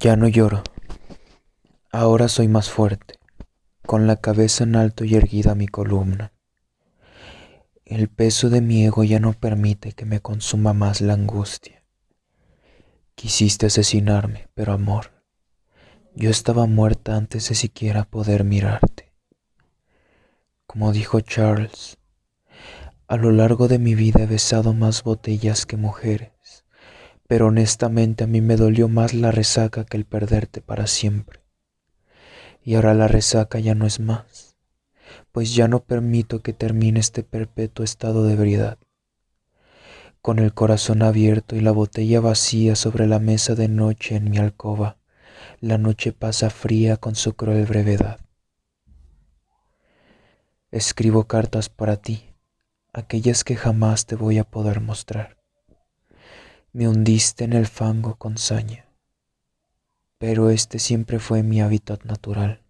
Ya no lloro. Ahora soy más fuerte, con la cabeza en alto y erguida mi columna. El peso de mi ego ya no permite que me consuma más la angustia. Quisiste asesinarme, pero amor, yo estaba muerta antes de siquiera poder mirarte. Como dijo Charles, a lo largo de mi vida he besado más botellas que mujeres pero honestamente a mí me dolió más la resaca que el perderte para siempre. Y ahora la resaca ya no es más, pues ya no permito que termine este perpetuo estado de ebriedad. Con el corazón abierto y la botella vacía sobre la mesa de noche en mi alcoba, la noche pasa fría con su cruel brevedad. Escribo cartas para ti, aquellas que jamás te voy a poder mostrar me hundiste en el fango con saña, pero este siempre fue mi hábitat natural.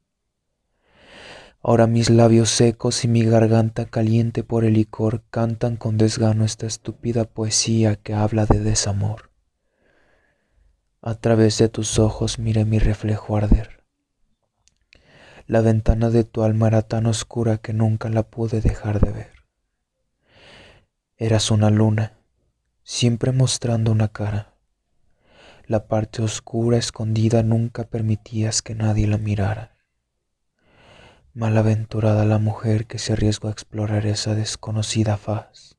Ahora mis labios secos y mi garganta caliente por el licor cantan con desgano esta estúpida poesía que habla de desamor. A través de tus ojos miré mi reflejo arder. La ventana de tu alma era tan oscura que nunca la pude dejar de ver. Eras una luna siempre mostrando una cara. La parte oscura escondida nunca permitías que nadie la mirara. Malaventurada la mujer que se arriesgó a explorar esa desconocida faz.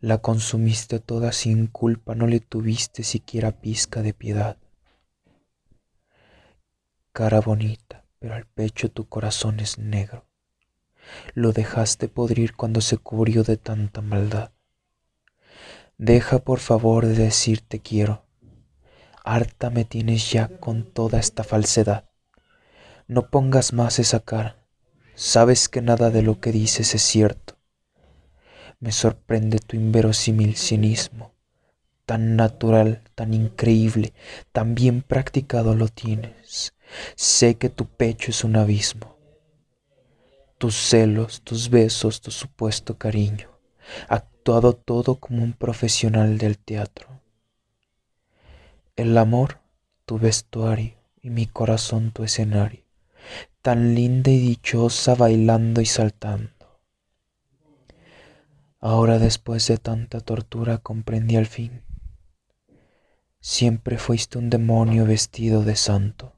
La consumiste toda sin culpa, no le tuviste siquiera pizca de piedad. Cara bonita, pero al pecho tu corazón es negro. Lo dejaste podrir cuando se cubrió de tanta maldad. Deja por favor de decir te quiero. Harta me tienes ya con toda esta falsedad. No pongas más esa cara. Sabes que nada de lo que dices es cierto. Me sorprende tu inverosímil cinismo. Tan natural, tan increíble, tan bien practicado lo tienes. Sé que tu pecho es un abismo. Tus celos, tus besos, tu supuesto cariño todo como un profesional del teatro. El amor, tu vestuario, y mi corazón tu escenario, tan linda y dichosa bailando y saltando. Ahora después de tanta tortura comprendí al fin. Siempre fuiste un demonio vestido de santo.